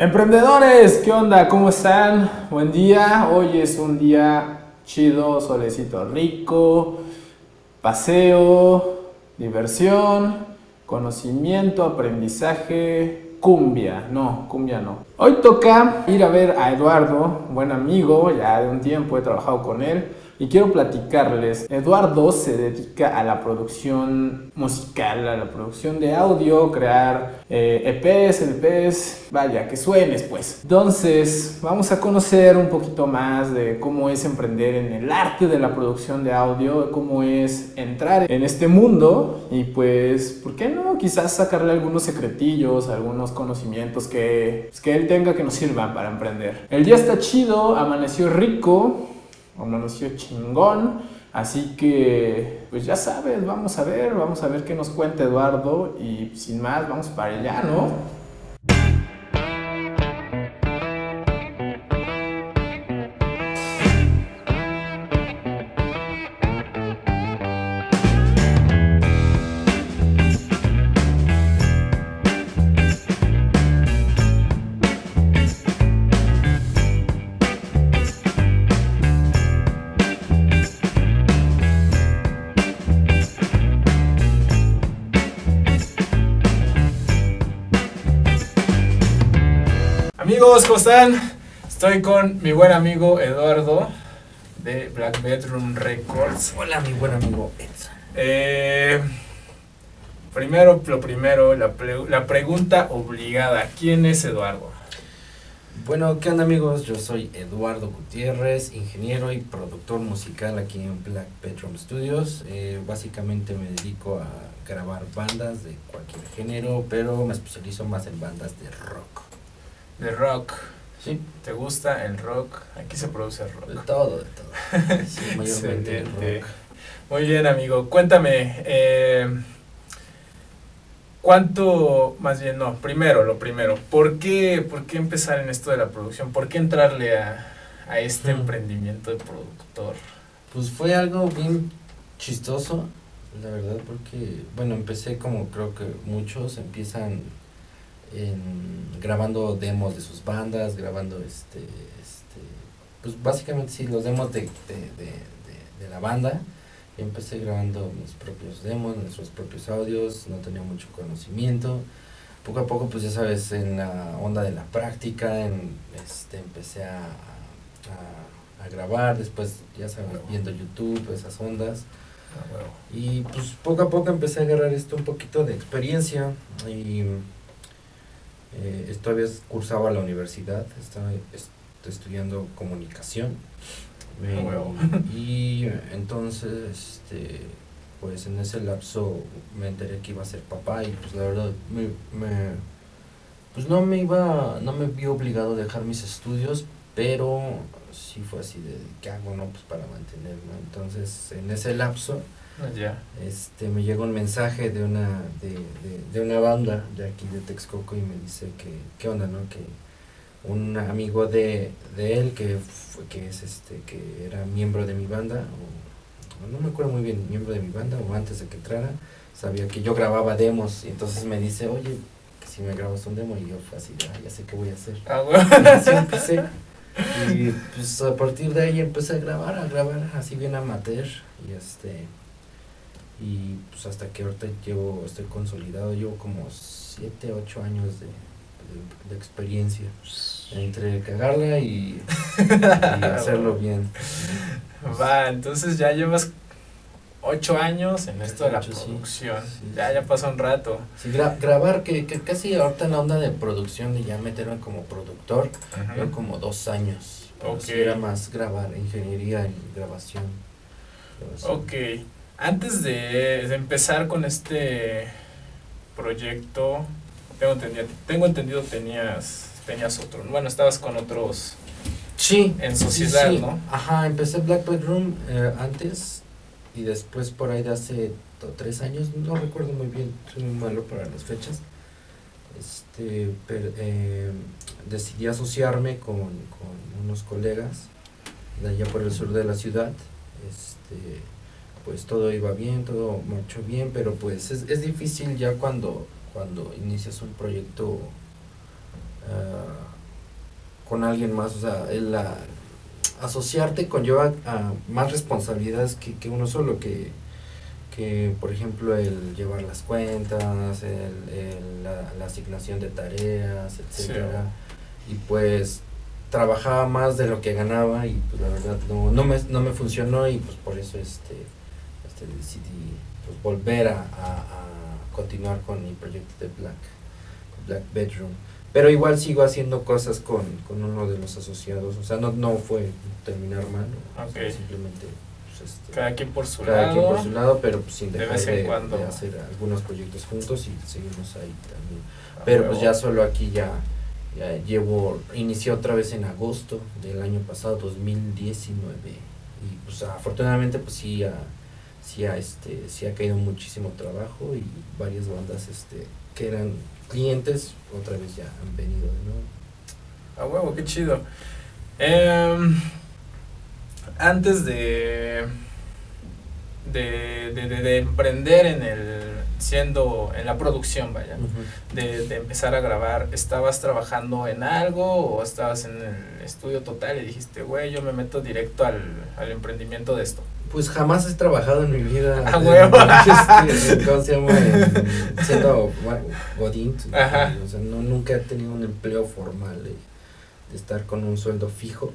Emprendedores, ¿qué onda? ¿Cómo están? Buen día. Hoy es un día chido, solecito rico, paseo, diversión, conocimiento, aprendizaje, cumbia. No, cumbia no. Hoy toca ir a ver a Eduardo, buen amigo, ya de un tiempo he trabajado con él y quiero platicarles. Eduardo se dedica a la producción musical, a la producción de audio, crear eh, EPs, LPs, vaya, que suenes pues. Entonces, vamos a conocer un poquito más de cómo es emprender en el arte de la producción de audio, cómo es entrar en este mundo y pues, ¿por qué no? Quizás sacarle algunos secretillos, algunos conocimientos que, pues, que él tenga que nos sirvan para emprender. El día está chido, amaneció rico, amaneció chingón. Así que, pues ya sabes, vamos a ver, vamos a ver qué nos cuenta Eduardo y sin más, vamos para allá, ¿no? Amigos? ¿Cómo están? Estoy con mi buen amigo Eduardo de Black Bedroom Records. Hola, mi buen amigo Edson. Eh, primero, lo primero, la, la pregunta obligada. ¿Quién es Eduardo? Bueno, ¿qué onda amigos? Yo soy Eduardo Gutiérrez, ingeniero y productor musical aquí en Black Bedroom Studios. Eh, básicamente me dedico a grabar bandas de cualquier género, pero me especializo más en bandas de rock de rock. Sí. ¿Te gusta el rock? Aquí se produce rock. De todo, de todo. Sí, mayormente rock. Muy bien, amigo. Cuéntame, eh, ¿cuánto, más bien, no, primero, lo primero, ¿por qué, ¿por qué empezar en esto de la producción? ¿Por qué entrarle a, a este emprendimiento de productor? Pues fue algo bien chistoso, la verdad, porque, bueno, empecé como creo que muchos empiezan en, grabando demos de sus bandas, grabando este, este pues básicamente sí, los demos de, de, de, de la banda. empecé grabando mis propios demos, nuestros propios audios, no tenía mucho conocimiento. Poco a poco, pues ya sabes, en la onda de la práctica, en, este, empecé a, a, a grabar, después ya sabes, viendo YouTube, esas ondas. Ah, y pues poco a poco empecé a agarrar esto un poquito de experiencia y eh, todavía cursaba la universidad, estaba estudiando comunicación. Ah, y entonces, este, pues en ese lapso me enteré que iba a ser papá y pues la verdad me, pues no me iba, no me vi obligado a dejar mis estudios, pero sí fue así de, ¿qué hago, no? Pues para mantenerme. Entonces, en ese lapso, ya. Este, me llegó un mensaje de una, de, de, una banda de aquí de Texcoco y me dice que, ¿qué onda, no? Que un amigo de, de él que, fue, que es este, que era miembro de mi banda, o, no me acuerdo muy bien, miembro de mi banda, o antes de que entrara, sabía que yo grababa demos, y entonces me dice, oye, si me grabas un demo, y yo fue así, ah, ya sé qué voy a hacer. Ah, bueno. Y así empecé. Y pues a partir de ahí empecé a grabar, a grabar así bien amateur, y este y pues hasta que ahorita llevo, estoy consolidado, llevo como 7, 8 años de, de, experiencia entre cagarla y, hacerlo bien. Va, entonces ya llevas 8 años en esto de la producción. ya, ya pasó un rato. Sí, grabar, que, que, casi ahorita en la onda de producción y ya meterme como productor, uh como 2 años. Okay. era más grabar, ingeniería en grabación. Ok. Antes de, empezar con este proyecto, tengo entendido, tengo entendido tenías, tenías otro, bueno, estabas con otros sí, en sociedad, ¿no? Ajá, empecé Black Bedroom eh, antes y después por ahí de hace tres años, no recuerdo muy bien, soy muy malo para las fechas. Este, eh, decidí asociarme con, con unos colegas de allá por el sur de la ciudad. Este, pues todo iba bien, todo marchó bien, pero pues es, es difícil ya cuando, cuando inicias un proyecto uh, con alguien más, o sea, el la, asociarte conlleva a más responsabilidades que, que uno solo, que, que por ejemplo el llevar las cuentas, el, el, la, la, asignación de tareas, etcétera. Y pues trabajaba más de lo que ganaba y pues la verdad no, no, me, no me funcionó y pues por eso este, este decidí pues, volver a, a, continuar con mi proyecto de Black, Black Bedroom. Pero igual sigo haciendo cosas con, con uno de los asociados. O sea, no, no fue terminar mal. Okay. O sea, simplemente. Pues, este, cada quien por su cada lado. quien por su lado, pero pues, sin de dejar vez en de, cuando. de hacer algunos proyectos juntos y seguimos ahí también. Ah, Pero pues huevo. ya solo aquí ya, ya llevo, inicié otra vez en agosto del año pasado, 2019. Y pues afortunadamente pues sí ha, sí ha, este, sí ha caído muchísimo trabajo y varias bandas este, que eran clientes otra vez ya han venido de nuevo. A huevo, qué chido. Em, antes de de, de, de, de emprender en el siendo en la producción, vaya, de, de empezar a grabar, ¿estabas trabajando en algo o estabas en el estudio total y dijiste, güey, yo me meto directo al, al emprendimiento de esto? Pues jamás he trabajado en mi vida. ¡A en- huevo! este, ¿Cómo se llama? En- siendo godín. Ajá. O sea, no, nunca he tenido un empleo formal de, de estar con un sueldo fijo.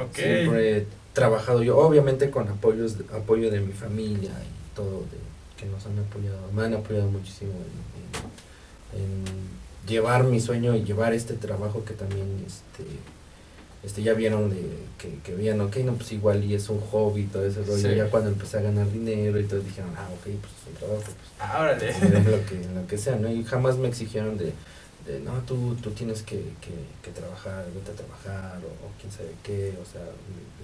Ok. Siempre he trabajado yo, obviamente con apoyos, apoyo de mi familia y todo, de, que nos han apoyado, me han apoyado muchísimo en, en- en llevar mi sueño y llevar este trabajo que también este este ya vieron de que, que veían, ok, no, pues igual y es un hobby y todo ese rollo, Sí. ya cuando empecé a ganar dinero y todos dijeron, ah, ok, pues es un trabajo, pues Ah, órale. lo que, lo que sea, ¿no? Y jamás me exigieron de, de no, tú, tú tienes que, que, que trabajar, vete a trabajar, o, o quién sabe qué, o sea,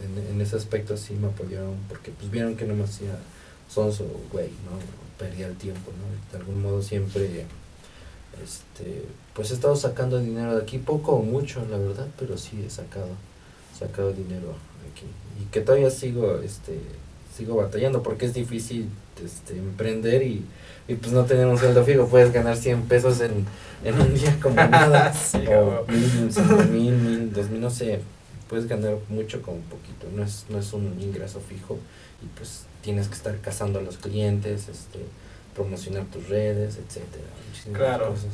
en, en ese aspecto sí me apoyaron, porque pues vieron que no me hacía sonso, güey, ¿no? Perdía el tiempo, ¿no? De algún modo siempre, este, pues he estado sacando dinero de aquí, poco o mucho, la verdad, pero sí he sacado, sacado dinero aquí. Y que todavía sigo, este, sigo batallando, porque es difícil, este, emprender y y pues no tener un sueldo fijo, puedes ganar 100 pesos en, en un día como nada, Sí, o mil, cinco mil, mil, dos mil, no sé, puedes ganar mucho con poquito, no es, no es un ingreso fijo y pues tienes que estar cazando a los clientes, este, promocionar tus redes, etcétera, muchísimas Claro. cosas.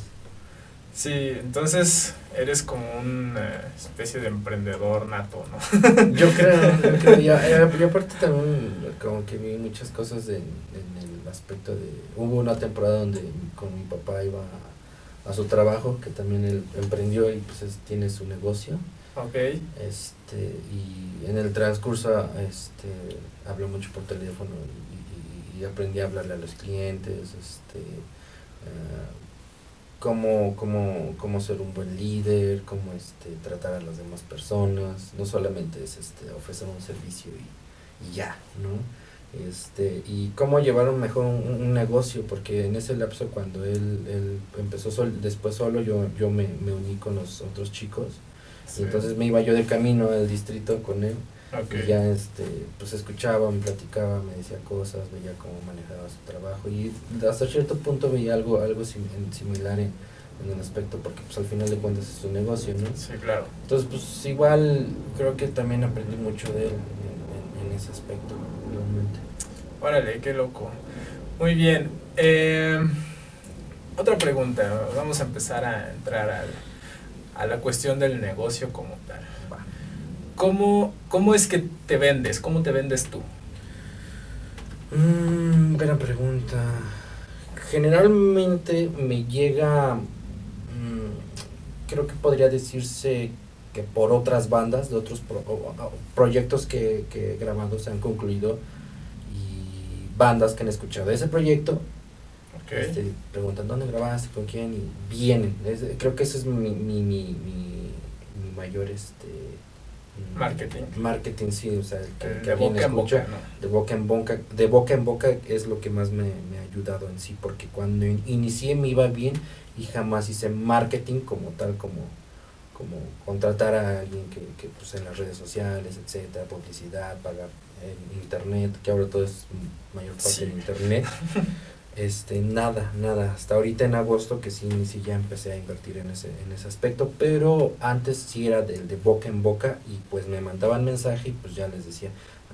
Sí, entonces eres como una especie de emprendedor nato, ¿no? Yo creo, yo creo, y, a- y aparte también como que vi muchas cosas en, en el aspecto de, hubo una temporada donde con mi papá iba a, a su trabajo, que también él emprendió y pues es- tiene su negocio, Ok. este, y en el transcurso este, habló mucho por teléfono y, y- aprendí a hablarle a los clientes, este, eh, cómo, cómo, cómo ser un buen líder, cómo este, tratar a las demás personas, no solamente es este, ofrecer un servicio y, y ya, ¿no? Este, y cómo llevar un mejor un, un negocio, porque en ese lapso cuando él, él empezó sol, después solo, yo, yo me, me uní con los otros chicos, Sí. y entonces me iba yo de camino al distrito con él, Ok. y ya este, pues escuchaba, me platicaba, me decía cosas, veía cómo manejaba su trabajo y hasta cierto punto veía algo, algo sim- similar en, en el aspecto porque pues al final de cuentas es su negocio, ¿no? Sí, claro. Entonces pues igual creo que también aprendí mucho de él en, en- en ese aspecto, realmente. Órale, qué loco. Muy bien. eh, otra pregunta. Vamos a empezar a entrar al- a la cuestión del negocio como tal. ¿Cómo, ¿Cómo es que te vendes? ¿Cómo te vendes tú? Mm, buena pregunta. Generalmente me llega, mm, creo que podría decirse que por otras bandas, de otros pro- proyectos que, que he grabado se han concluido y bandas que han escuchado ese proyecto, Ok. este, preguntan dónde grabaste, con quién y vienen. Es- creo que ese es mi, mi, mi, mi, mi mayor este, Marketing. Marketing, sí, o sea, que, que boca en escucha boca, ¿no? de boca en boca, de boca en boca es lo que más me, me ha ayudado en sí, porque cuando in- inicié me iba bien y jamás hice marketing como tal, como, como contratar a alguien que, que pues en las redes sociales, etcétera, publicidad, pagar en internet, que ahora todo es mayor parte Sí. en internet. Este, nada, nada. Hasta ahorita en agosto que sí, sí ya empecé a invertir en ese, en ese aspecto, pero antes sí era de, de boca en boca y pues me mandaban mensaje y pues ya les decía,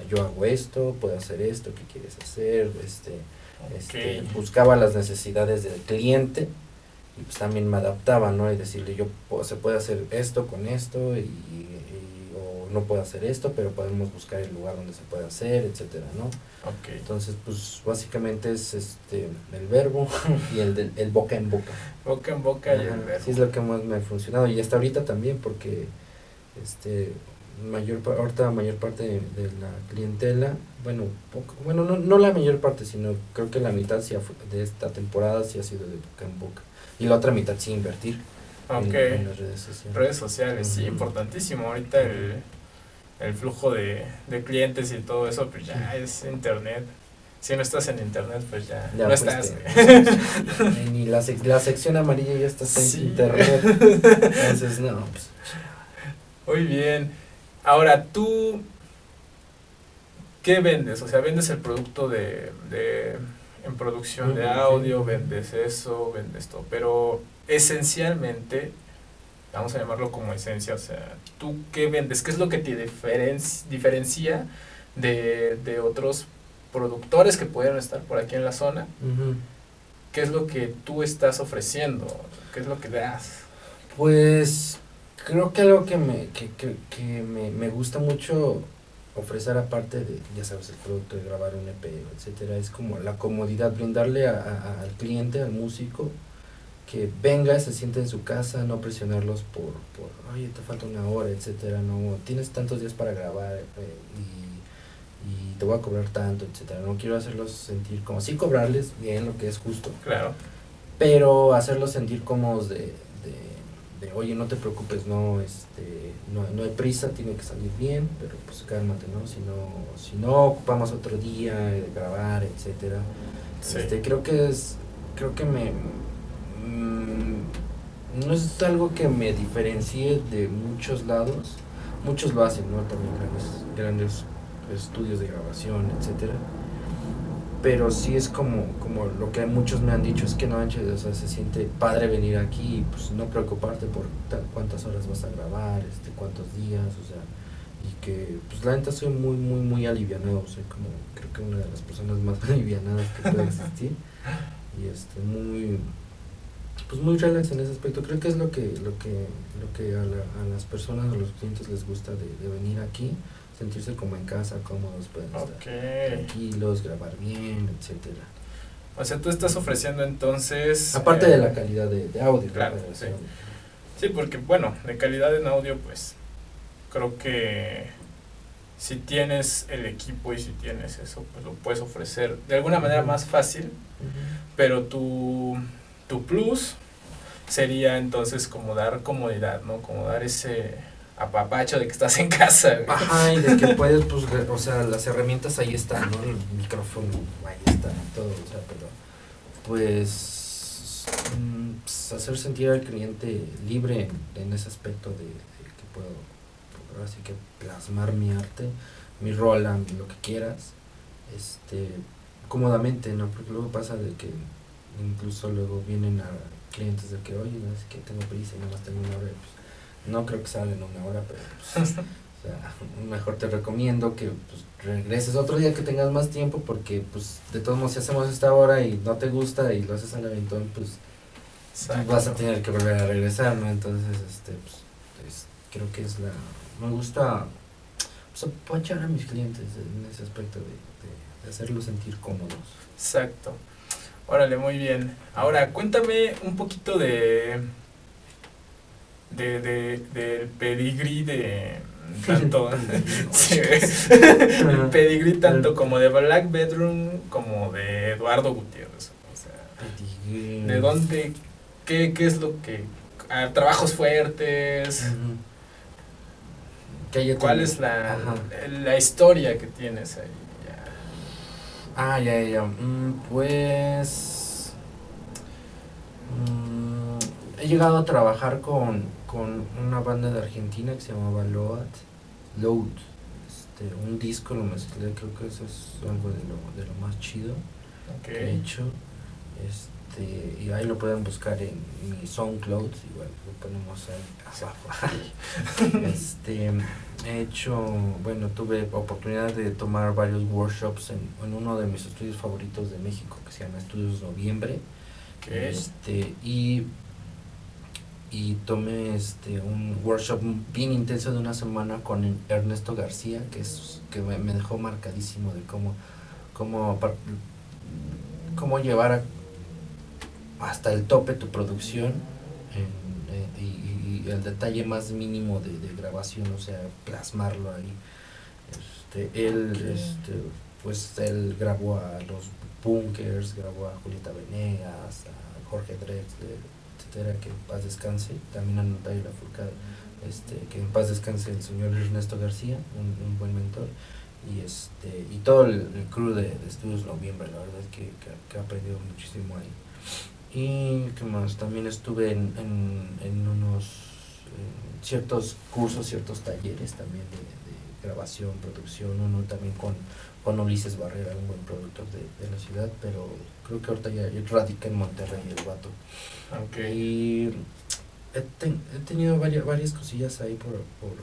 yo hago esto, puedo hacer esto, ¿qué quieres hacer? Este, este, buscaba las necesidades del cliente y pues también me adaptaba, ¿no? Y decirle, yo se puede hacer esto con esto y, o no puedo hacer esto, pero podemos buscar el lugar donde se puede hacer, etcétera, ¿no? Okay. Entonces, pues básicamente es este el verbo y el, del, el boca en boca. Boca en boca y el verbo. Sí, es lo que más me ha funcionado y hasta ahorita también porque este mayor ahorita mayor parte de, la clientela bueno poco, bueno no, no la mayor parte sino creo que la mitad de esta temporada sí ha sido de boca en boca y la otra mitad sí invertir en, las redes sociales redes sociales sí importantísimo ahorita el, el flujo de, de, clientes y todo eso pues ya es internet. Si no estás en internet pues ya, no estás. ni la, la sección amarilla ya está en internet. Entonces no pues. Muy bien. Ahora, tú, ¿qué vendes? O sea, vendes el producto de, de en producción de audio, vendes eso, vendes todo, pero esencialmente, vamos a llamarlo como esencia, o sea, ¿tú qué vendes? ¿Qué es lo que te diferencia de, de otros productores que pudieran estar por aquí en la zona? ¿Qué es lo que tú estás ofreciendo? ¿Qué es lo que das? Pues creo que algo que me, que, que, que me, me, gusta mucho ofrecer aparte de, ya sabes, el producto de grabar un EP, etcétera, es como la comodidad, brindarle a, al cliente, al músico, que venga, se siente en su casa, no presionarlos por, por oye, te falta una hora, etcétera, no, tienes tantos días para grabar eh, y, y, te voy a cobrar tanto, etcétera, no quiero hacerlos sentir como, sí cobrarles bien lo que es justo, claro, pero hacerlos sentir cómodos de, oye, no te preocupes, no, este, no, no hay prisa, tiene que salir bien, pero pues cálmate, ¿no? Si no, si no ocupamos otro día de grabar, etcétera. Este, creo que es, creo que me, mm, no es algo que me diferencie de muchos lados, muchos lo hacen, ¿no? También grandes, grandes estudios de grabación, etcétera. Pero sí es como, como lo que muchos me han dicho, es que no, manches, o se siente padre venir aquí y pues no preocuparte por cuántas horas vas a grabar, este, cuántos días, o sea, y que pues la neta soy muy, muy, muy alivianado, soy como creo que una de las personas más alivianadas que puede existir. Y este, muy, pues muy relax en ese aspecto, creo que es lo que, lo que, lo que a, a las personas, a los clientes les gusta de, de venir aquí, sentirse como en casa, cómodos, pueden estar tranquilos, grabar bien, etcétera. O sea, tú estás ofreciendo entonces... Aparte de la eh, calidad de, audio. Claro, sí. sí, porque bueno, de calidad en audio, pues creo que si tienes el equipo y si tienes eso, pues lo puedes ofrecer de alguna manera más fácil, pero tu, tu plus sería entonces como dar comodidad, ¿no? Como dar ese apapacho de que estás en casa. Ajá, y de que puedes, pues, o sea, las herramientas ahí están, ¿no? El micrófono, ahí está, todo, o sea, pero, pues, mm, pues hacer sentir al cliente libre en, ese aspecto de, que puedo, así que plasmar mi arte, mi rola, lo que quieras, este, cómodamente, ¿no? Porque luego pasa de que incluso luego vienen a clientes de que, oye, no, es que tengo prisa y nada más tengo una hora, pues, no creo que salga en una hora, pero pues, o sea, mejor te recomiendo que pues, regreses otro día que tengas más tiempo porque pues de todos modos si hacemos esta hora y no te gusta y lo haces al aventón, pues vas a tener que volver a regresar, ¿no? Entonces, este, pues, creo que es la... Me gusta pues, apoyar a mis clientes en ese aspecto de, de, de hacerlos sentir cómodos. Exacto. Órale, muy bien. Ahora, cuéntame un poquito de de, de, del pedigrí de tanto el pedigrí tanto como de Black Bedroom como de Eduardo Gutiérrez. O sea de dónde qué, qué es lo que ah, trabajos fuertes cuál es la, la historia que tienes ahí ah ya ya mm, pues mm, he llegado a trabajar con con una banda de Argentina que se llamaba Load, Load este, un disco lo mezclé, creo que eso es algo de lo, de lo más chido que he hecho. Este, y ahí lo pueden buscar en mi SoundCloud, igual lo ponemos ahí abajo. este, he hecho, bueno, tuve oportunidad de tomar varios workshops en, en, uno de mis estudios favoritos de México, que se llama Estudios Noviembre. Este, y y tomé este un workshop bien intenso de una semana con Ernesto García que es que me, dejó marcadísimo de cómo cómo cómo llevar hasta el tope tu producción eh, y, el detalle más mínimo de, grabación o sea plasmarlo ahí. Este él este pues él grabó a los Bunkers grabó a Julieta Venegas a Jorge Drexler que en paz descanse, también a Natalia Lafourcade, este, que en paz descanse el señor Ernesto García, un, buen mentor, y este y todo el, crew de, Estudios Noviembre, la verdad que, que, he aprendido muchísimo ahí. Y qué más, también estuve en, en, unos ciertos cursos, ciertos talleres también de, grabación, producción, uno también con, con Ulises Barrera, un buen productor de, de la ciudad, pero creo que ahorita ya radica en Monterrey el vato. Okay. Y he, tenido varias, varias cosillas ahí por, por,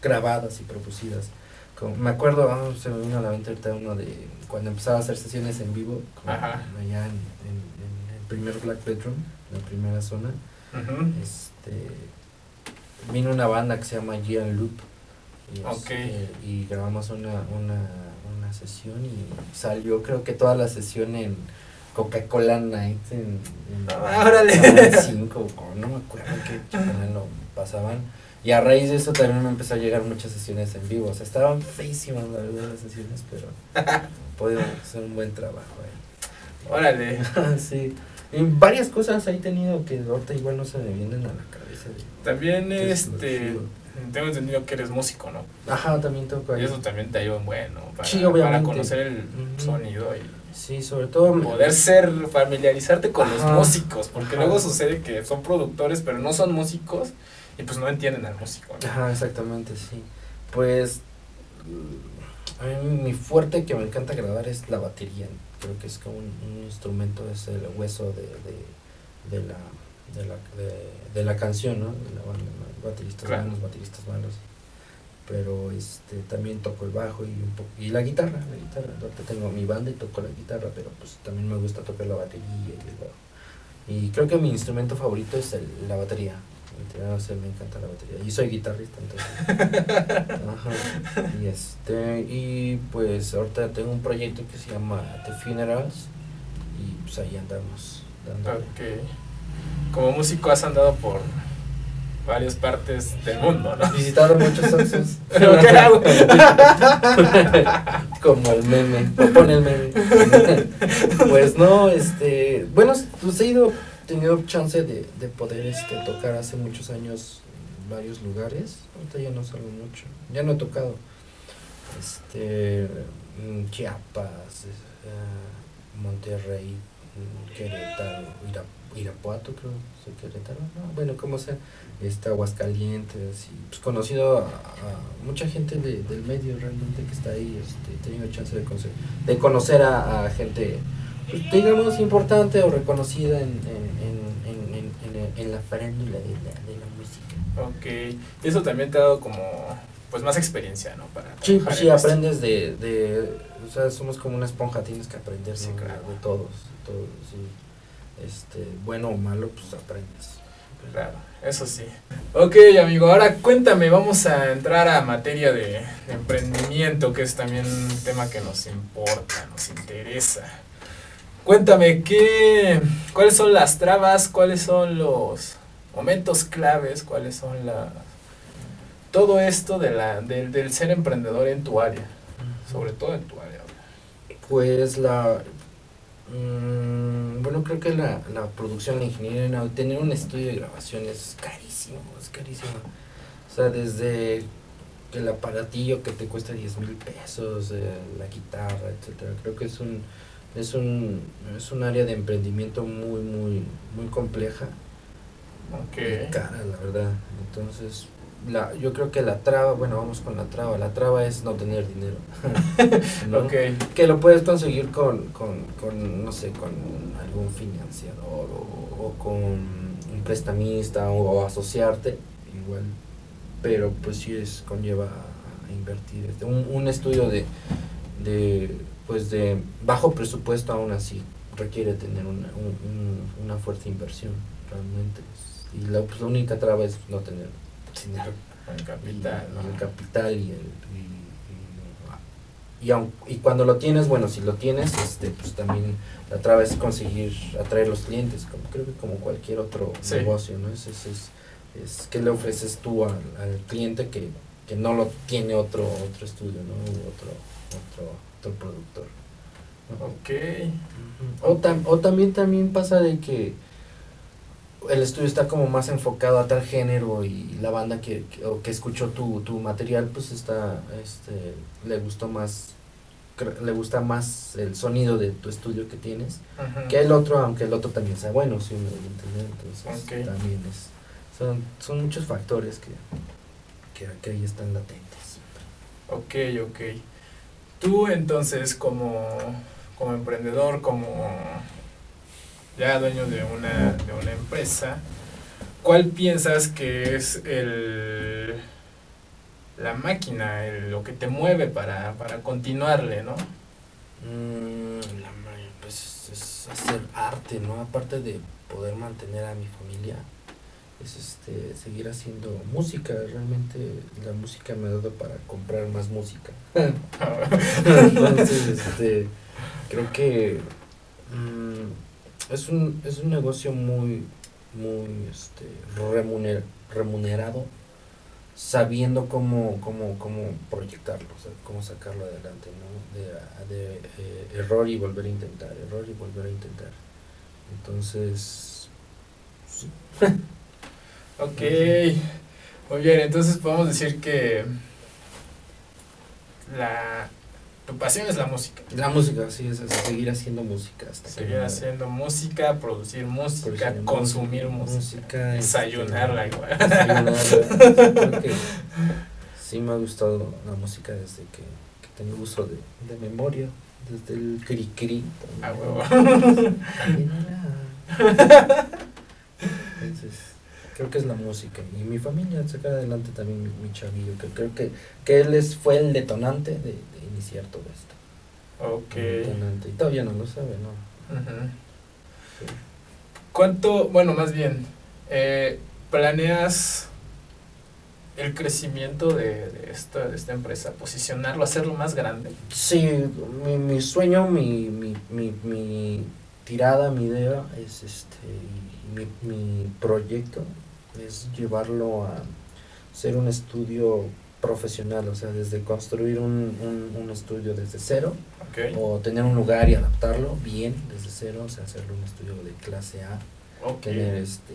grabadas y producidas. Como, me acuerdo, ah, se me vino a la mente ahorita uno de cuando empezaba a hacer sesiones en vivo, allá en, el primer Black Bedroom, la primera zona. este, vino una banda que se llama Gian Loop. Y, este, y grabamos una, una, una sesión y salió creo que toda la sesión en Coca-Cola Night en, en 5, no me acuerdo qué lo pasaban. Y a raíz de eso también me empezó a llegar muchas sesiones en vivo. O sea, estaban feísimas las sesiones, pero pudimos hacer un buen trabajo ahí. Órale. sí. Y varias cosas he tenido que ahorita igual no se me vienen a la cabeza. también este tengo entendido que eres músico, ¿no? Ajá, también toco ahí. Y eso también te ayuda bueno para, para conocer el sonido y Sí, sobre todo. Poder ser, familiarizarte con los músicos, porque luego sucede que son productores, pero no son músicos y pues no entienden al músico. Ajá, exactamente, sí. Pues. A mí mi fuerte que me encanta grabar es la batería. Creo que es como un, instrumento, es el hueso de, de, de la, de, la, de, la canción, ¿no? De la banda, bateristas buenos, bateristas malos pero este también toco el bajo y un poco y la guitarra la guitarra tengo mi banda y toco la guitarra pero pues también me gusta tocar la batería y el bajo y creo que mi instrumento favorito es el, la batería no sé, me encanta la batería y soy guitarrista entonces Ajá. y este y pues ahorita tengo un proyecto que se llama The Funerals y pues ahí andamos dándole. okay. como músico has andado por varias partes del mundo, ¿no? Visitado muchos oxos. Como el meme, o pone el meme. pues no, este, bueno, pues he ido, tenido chance de, de poder este, tocar hace muchos años en varios lugares. Ahorita ya no salgo mucho, ya no he tocado. Este, Chiapas, eh, Monterrey, Querétaro, Irapuato, creo, Querétaro, no, bueno, como sea está Aguascalientes y pues conocido a, mucha gente de, del medio realmente que está ahí, este, he tenido chance de conocer, de conocer a, gente pues, digamos importante o reconocida en, en, en, en, la farándula de la, de la música. Ok, eso también te ha dado como pues más experiencia, ¿no? Para sí, pues sí, aprendes de, de, o sea, somos como una esponja, tienes que aprender de todos, todos, sí. este, bueno o malo, pues aprendes. Claro, eso sí. Ok, amigo, ahora cuéntame, vamos a entrar a materia de, emprendimiento, que es también un tema que nos importa, nos interesa. Cuéntame, ¿qué, ¿cuáles son las trabas? ¿Cuáles son los momentos claves? ¿Cuáles son la todo esto de la, del ser emprendedor en tu área? Sobre todo en tu área. Pues la, Mm, bueno, creo que la, la producción, la ingeniería, tener un estudio de grabación es carísimo, es carísimo. O sea, desde el aparatillo que te cuesta 10 mil pesos, eh, la guitarra, etcétera. Creo que es un, es un, es un área de emprendimiento muy, muy, muy compleja. Okay. cara, la verdad. Entonces, la, yo creo que la traba, bueno, vamos con la traba, la traba es no tener dinero. ¿no? Que lo puedes conseguir con, con, con, no sé, con algún financiador o, o con un prestamista o, asociarte, igual, pero pues sí es, conlleva a invertir. Un, un estudio de, de, pues de bajo presupuesto aún así requiere tener una, un- un- una fuerte inversión, realmente. Y la, pues, la única traba es no tener dinero y- capital, y el capital y el y, y, aun- y cuando lo tienes bueno si lo tienes este pues también la traba es conseguir atraer los clientes como creo que como cualquier otro Sí. negocio no es es, es, es qué le ofreces tú al, al cliente que, que no lo tiene otro otro estudio no U otro otro otro productor. Ok. o, tam- o también también pasa de que el estudio está como más enfocado a tal género y la banda que, que- o que escuchó tu, tu material pues está este le gustó más le gusta más el sonido de tu estudio que tienes que el otro aunque el otro también sea bueno sí entonces Ok. también es son, son muchos factores que, que, que ahí están latentes Ok, ok. Tú entonces como, como emprendedor, como ya dueño de una, de una empresa, ¿cuál piensas que es el la máquina, lo que te mueve para, para continuarle, ¿no? Mm, la pues es hacer arte, ¿no? Aparte de poder mantener a mi familia, es este seguir haciendo música. Realmente la música me ha dado para comprar más música. Entonces, este, creo que mm, es un es un negocio muy muy este remuner- remunerado sabiendo cómo, cómo, cómo proyectarlo, o sea, cómo sacarlo adelante, ¿no? De, de, eh, error y volver a intentar, error y volver a intentar. Entonces, sí. Ok, muy bien, entonces podemos decir que la, tu pasión es la música. la música, sí, es, es seguir haciendo música hasta que Seguir me- haciendo música, producir música, Producir consumir música, música, música, desayunarla este, igual. desayunarla. Creo que sí me ha gustado la música desde que, que tengo uso de, de memoria, desde el cri cri. A huevo. Creo que es la música. Y mi familia sacar adelante también mi, mi chavillo, que creo que, que él es, fue el detonante de, de iniciar todo esto. Ok. Detonante. Y todavía no lo sabe, ¿no? Sí. ¿Cuánto, bueno, más bien, eh, planeas el crecimiento de, de esta, de esta empresa, posicionarlo, hacerlo más grande? Sí, mi, mi sueño, mi, mi, mi, mi tirada, mi idea es este, mi, mi proyecto es llevarlo a ser un estudio profesional, o sea, desde construir un, un, un estudio desde cero o tener un lugar y adaptarlo bien desde cero, o sea, hacerlo un estudio de clase A, tener este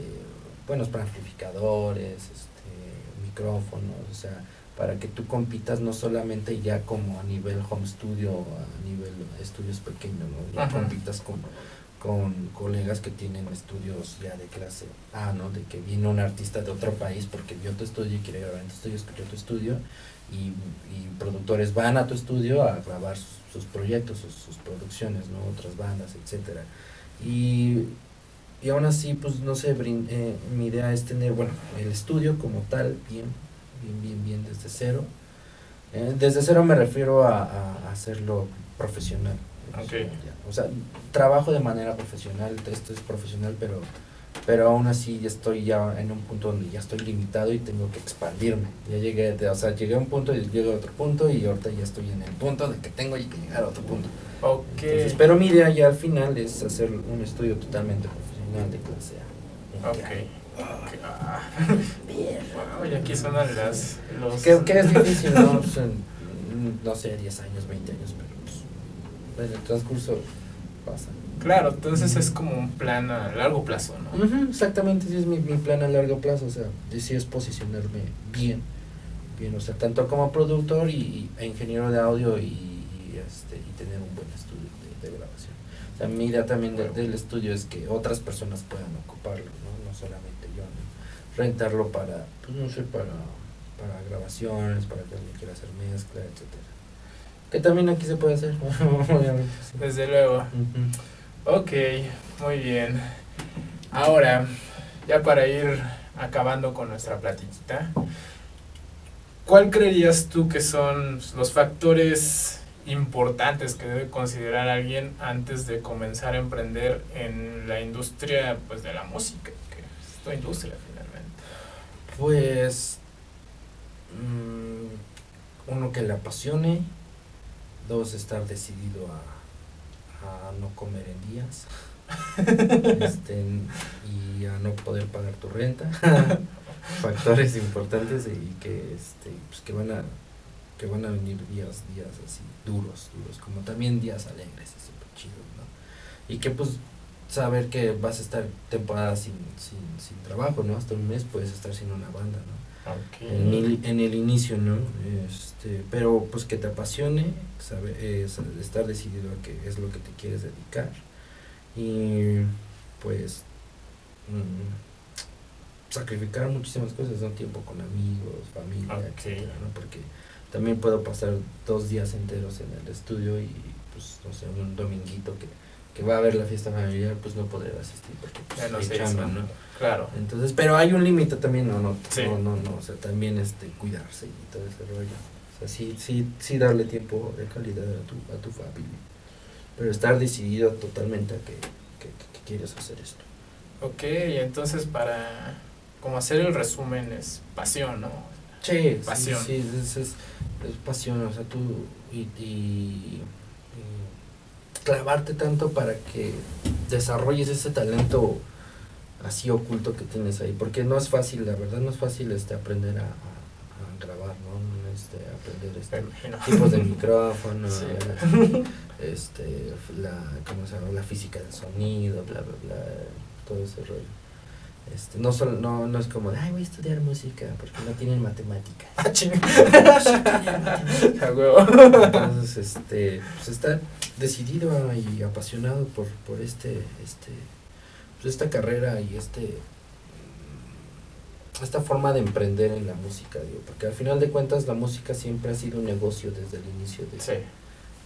buenos amplificadores, este micrófonos, o sea, para que tú compitas no solamente ya como a nivel home studio, a nivel estudios pequeños, ¿no? Ya compitas con, con colegas que tienen estudios ya de clase A, ¿no? De que viene un artista de otro país porque vio tu estudio y quiere grabar en tu estudio, escuchó tu estudio y, y productores van a tu estudio a grabar sus, proyectos, sus, producciones, ¿no? Otras bandas, etcétera. Y, y aún así, pues no sé, brin- eh, mi idea es tener, bueno, el estudio como tal, bien, bien, bien, bien desde cero. Eh, desde cero me refiero a- a hacerlo profesional. Ok. Ya, O sea, trabajo de manera profesional, esto es profesional, pero, pero aún así ya estoy ya en un punto donde ya estoy limitado y tengo que expandirme. Ya llegué, de- o sea, llegué a un punto y llego a otro punto y ahorita ya estoy en el punto de que tengo que llegar a otro punto. Ok. Entonces, pero mi idea ya al final es hacer un estudio totalmente profesional de clase A. Ok. Ok. Ah. Wow, y aquí suenan las, los... Que, que es difícil, ¿no? No sé, 10 años, 20 años, en el transcurso pasa. Claro, entonces es como un plan a largo plazo, ¿no? Exactamente, ese es mi, mi plan a largo plazo, o sea, sí es posicionarme bien, bien, o sea, tanto como productor y, e ingeniero de audio y, y, este, y tener un buen estudio de, de grabación. O sea, mi idea también de- del estudio es que otras personas puedan ocuparlo, ¿no? No solamente yo, ¿no? rentarlo para, pues no sé, para para grabaciones, para que alguien quiera hacer mezcla, etcétera. Que también aquí se puede hacer, obviamente. sí. Desde luego. Ujú. Ok, muy bien. Ahora, ya para ir acabando con nuestra platiquita, ¿cuál creerías tú que son los factores importantes que debe considerar alguien antes de comenzar a emprender en la industria pues, de la música? Que es tu industria finalmente. Pues mm, uno que le apasione, dos estar decidido a, a no comer en días este, y a no poder pagar tu renta, factores importantes y que este pues que van a que van a venir días días así duros duros como también días alegres y súper chidos no y que pues saber que vas a estar temporada sin, sin, sin trabajo, ¿no? Hasta un mes puedes estar sin una banda, ¿no? En el, en el inicio, ¿no? Este, pero pues que te apasione, sabe, eh, sa- estar decidido a que es lo que te quieres dedicar y pues mm, sacrificar muchísimas cosas, ¿no? Tiempo con amigos, familia, etcétera, ¿no? Porque también puedo pasar dos días enteros en el estudio y pues no sé, un dominguito que, que va a haber la fiesta familiar, pues no podré asistir porque pues, no hizo. chamba, ¿no? Claro. Entonces, pero hay un límite también, no, no, Sí. no, no, no, o sea, también este, cuidarse y todo ese rollo. O sea, sí, sí, sí darle tiempo de calidad a tu, a tu familia. Pero estar decidido totalmente a que, que, que quieres hacer esto. Ok, entonces para como hacer el resumen es pasión, ¿no? Sí, Pasión. Sí, sí, es, es, es pasión, o sea, tú y- y clavarte tanto para que desarrolles ese talento así oculto que tienes ahí, porque no es fácil, la verdad no es fácil este aprender a, grabar, ¿no? Este, aprender este, tipos de micrófono, Sí. este, la, ¿cómo se llama? la física del sonido, bla, bla, bla, todo ese rollo. Este, no, solo, no, no es como, de, ay, voy a estudiar música porque no tienen matemáticas. Ah, chinga. A huevo. Entonces, este, pues estar decidido y apasionado por, por este, este, pues esta carrera y este, esta forma de emprender en la música, digo, porque al final de cuentas la música siempre ha sido un negocio desde el inicio de, Sí.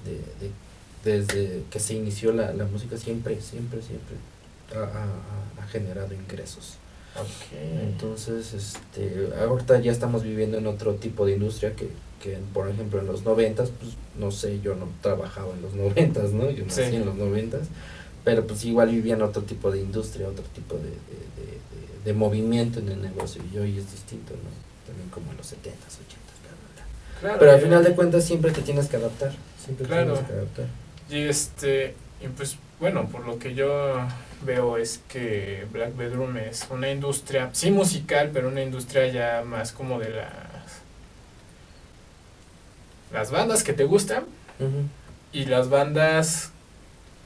de, de- desde que se inició la, la música siempre, siempre, siempre ha, ha- ha- generado ingresos. Ok. Entonces, este, ahorita ya estamos viviendo en otro tipo de industria que, que por ejemplo, en los noventas, pues, no sé, yo no trabajaba en los noventas, ¿no? Yo nací Sí. en los noventas, pero pues igual vivía en otro tipo de industria, otro tipo de, de, de, de- movimiento en el negocio, y hoy es distinto, ¿no? También como en los setentas, ochentas, bla, bla, bla. Claro, Pero al final de cuentas siempre te tienes que adaptar, siempre te tienes que adaptar. Y este, y pues bueno, por lo que yo veo es que Black Bedroom es una industria, sí musical, pero una industria ya más como de las las bandas que te gustan y las bandas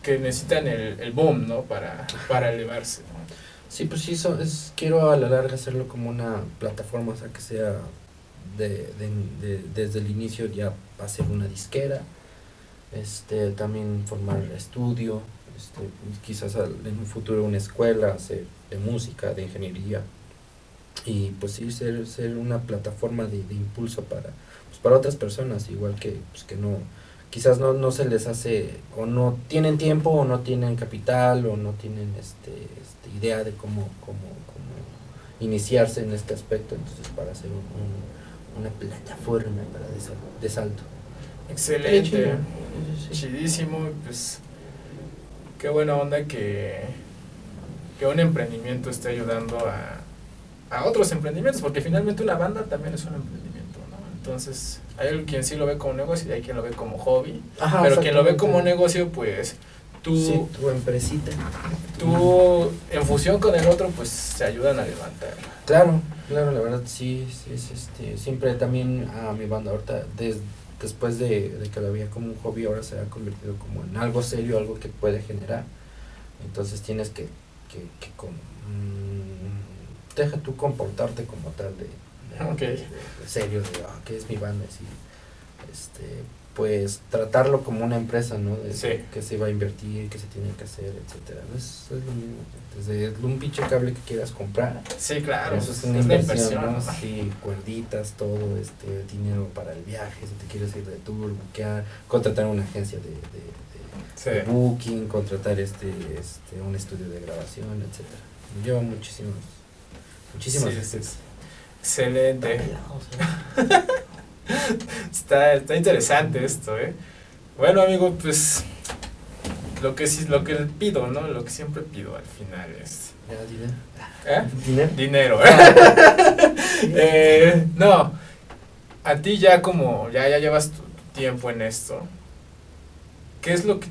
que necesitan el, el boom, ¿no? Para, para elevarse. ¿no? Sí, pues sí, so- es, quiero a la larga hacerlo como una plataforma, o sea, que sea de, de- de- desde el inicio ya ser una disquera, este, también formar estudio, este, quizás en un futuro una escuela hacer de música, de ingeniería, y pues sí, ser, ser una plataforma de, de impulso para, pues, para otras personas, igual que, pues, que no, quizás no, no se les hace, o no tienen tiempo, o no tienen capital, o no tienen este, este idea de cómo, cómo, cómo iniciarse en este aspecto, entonces para hacer un- un- una plataforma para de, de salto. Excelente, chidísimo, pues qué buena onda que, que un emprendimiento esté ayudando a, a otros emprendimientos, porque finalmente una banda también es un emprendimiento, ¿no? Entonces, hay quien sí lo ve como negocio y hay quien lo ve como hobby, Ajá, pero quien lo ve como negocio, pues tú, Sí, tu empresita. tú en fusión con el otro, pues se ayudan a levantar. Claro, claro, la verdad sí, sí, es este, siempre también a mi banda ahorita, des- después de, de que lo veía como un hobby, ahora se ha convertido como en algo serio, algo que puede generar. Entonces tienes que, que, que con, mm, deja tú comportarte como tal de, serio, de ah, que es mi banda, sí, este, pues tratarlo como una empresa, ¿no? De- Sí. Que se va a invertir, que se tiene que hacer, etcétera. Es, es lo mismo. Desde un pinche cable que quieras comprar. Sí, claro. Eso es una inversión, inversión. ¿no? Sí, cuerditas, todo, este, dinero para el viaje, si te quieres ir de tour, buquear, contratar una agencia de, de- de- Sí. de booking, contratar este, este, un estudio de grabación, etcétera. Lleva muchísimos, muchísimas Sí, veces. sí. Excelente. Está, está interesante esto, ¿eh? Bueno, amigo, pues lo que sí, lo que pido, ¿no? Lo que siempre pido al final es Ya, dinero. ¿eh? ¿Dinero? dinero. ¿eh? Eh, no, a ti ya como ya ya llevas tu, tu tiempo en esto. ¿Qué es lo que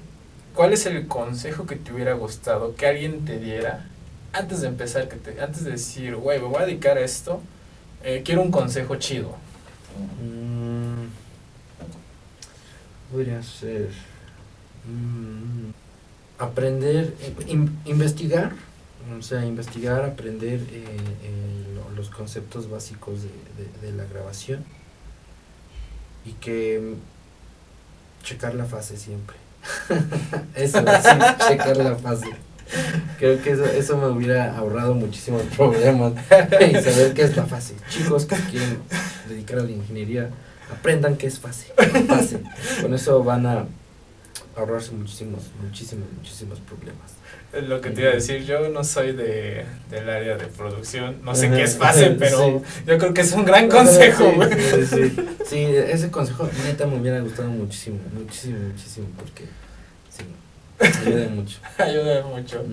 cuál es el consejo que te hubiera gustado que alguien te diera antes de empezar que te, antes de decir, güey, me voy a dedicar a esto? eh, quiero un consejo chido. Mm, podría ser mm, aprender, eh, in- investigar, o sea, investigar, aprender eh, eh, lo- los conceptos básicos de, de- de la grabación y que mm, checar la fase siempre. eso, sí, checar la fase. Creo que eso, eso me hubiera ahorrado muchísimos problemas y saber qué es la fase. Chicos que quieren dedicar a la ingeniería, aprendan qué es fase. fase. Con eso van a ahorrarse muchísimos, muchísimos, muchísimos problemas. Es lo que te iba a decir, yo no soy de, del área de producción, no sé qué es fase, pero sí. yo creo que es un gran consejo, sí, sí. Sí, ese consejo neta me hubiera gustado muchísimo, muchísimo, muchísimo, porque sí, ayuda mucho. Ayuda mucho.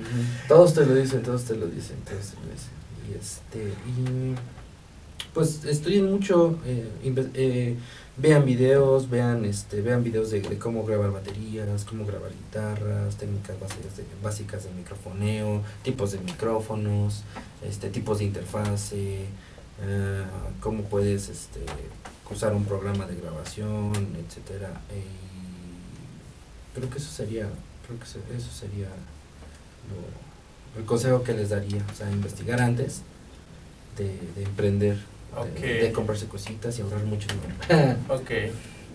Todos te lo dicen, todos te lo dicen, todos te lo dicen. Y este, y pues estudien mucho, eh, eh, vean videos, vean este, vean videos de, de cómo grabar baterías, cómo grabar guitarras, técnicas básicas de, básicas de microfoneo, tipos de micrófonos, este, tipos de interfase, eh, cómo puedes este, usar un programa de grabación, etcétera. Y creo que eso sería, creo que eso, sería lo- el consejo que les daría, o sea, investigar antes de, de emprender, de- comprarse cositas y ahorrar mucho dinero. Ok,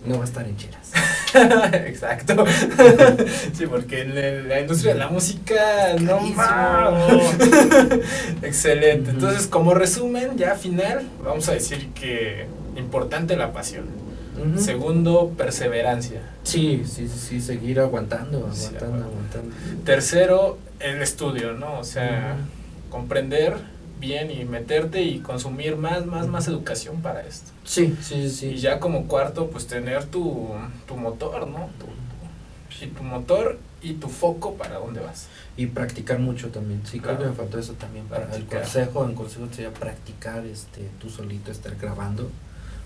no va a estar en cheras. exacto. sí, porque en la industria de la música, no. Excelente. Entonces, como resumen, ya final, vamos a decir que importante la pasión. Ujú. Segundo, perseverancia. Sí, sí, sí, sí, seguir aguantando, Sí, aguantando, aguanta. aguantando. Tercero, el estudio, ¿no? O sea, Ujú. comprender bien y meterte y consumir más, más, más educación para esto. Sí, sí, sí. Y ya como cuarto, pues tener tu, tu motor, ¿no? Tu, tu- y tu motor y tu foco para dónde vas. Y practicar mucho también. Sí, creo Claro. que me faltó eso también. Para el consejo, el consejo sería practicar este, tú solito, estar grabando,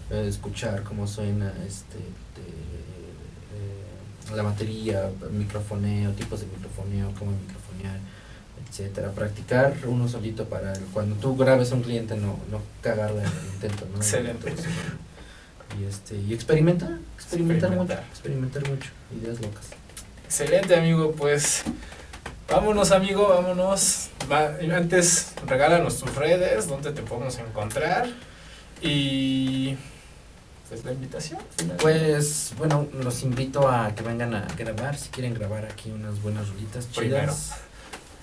escuchar cómo suena este, de, eh, la batería, microfoneo, tipos de microfoneo, cómo microfonear, etcétera. Practicar uno solito para el- cuando tú grabes a un cliente no, no cagarla en el intento, ¿no? Excelente. Entonces, y este y experimentar, experimentar, mucho, Experimentar. experimentar mucho, ideas locas. Excelente, amigo. Pues vámonos, amigo, vámonos. Va- antes, regálanos tus redes, dónde te podemos encontrar. Y pues la invitación. finalmente. Pues bueno, los invito a que vengan a grabar, si quieren grabar aquí unas buenas rolitas Primero. chidas.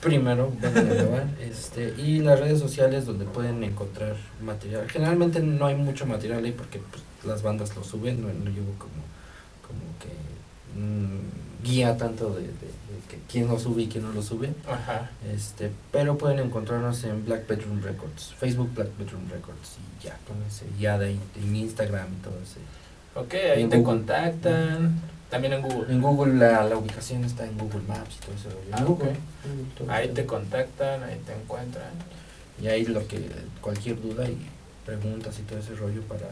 Primero, vengan a grabar. Este, y las redes sociales donde pueden encontrar material. Generalmente no hay mucho material ahí porque pues, las bandas lo suben, no, no llevo como, como que mm, guía tanto de que quién lo sube y quién no lo sube. Ajá. Este, pero pueden encontrarnos en Black Bedroom Records, Facebook Black Bedroom Records y ya con ese, ya de en Instagram y todo ese. Ok, ahí En te Google. contactan. También en Google. En Google la, la ubicación está en Google Maps y todo eso. Ah, Google, todo Ahí eso. te contactan, ahí te encuentran. Y ahí lo que, cualquier duda y preguntas y todo ese rollo para,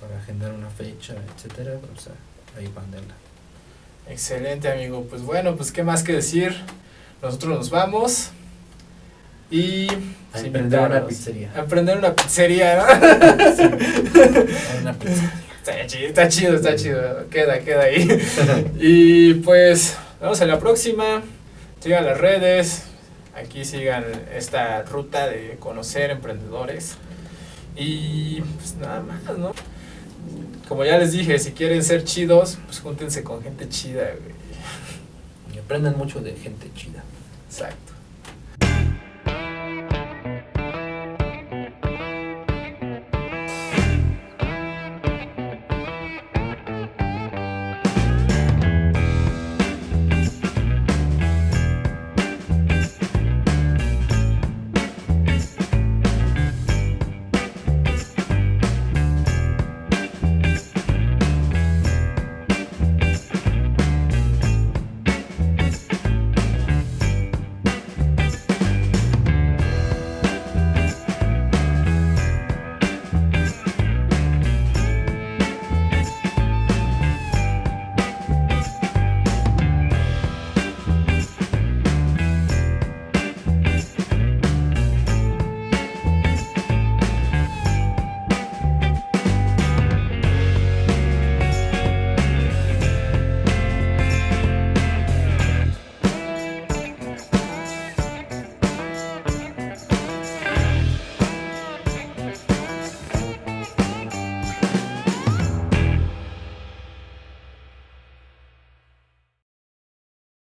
para agendar una fecha, etcétera, o sea, ahí mándenla. Excelente, amigo. Pues bueno, pues qué más que decir. Nosotros nos vamos. Y A pues, emprender una pizzería. A emprender una pizzería, ¿no? Sí, una pizza. Está chido, está chido, está chido. Queda, queda ahí. Y pues, vemos en la próxima. Sigan las redes. Aquí sigan esta ruta de conocer emprendedores. Y pues nada más, ¿no? Como ya les dije, si quieren ser chidos, pues júntense con gente chida, güey. Y aprendan mucho de gente chida. Exacto.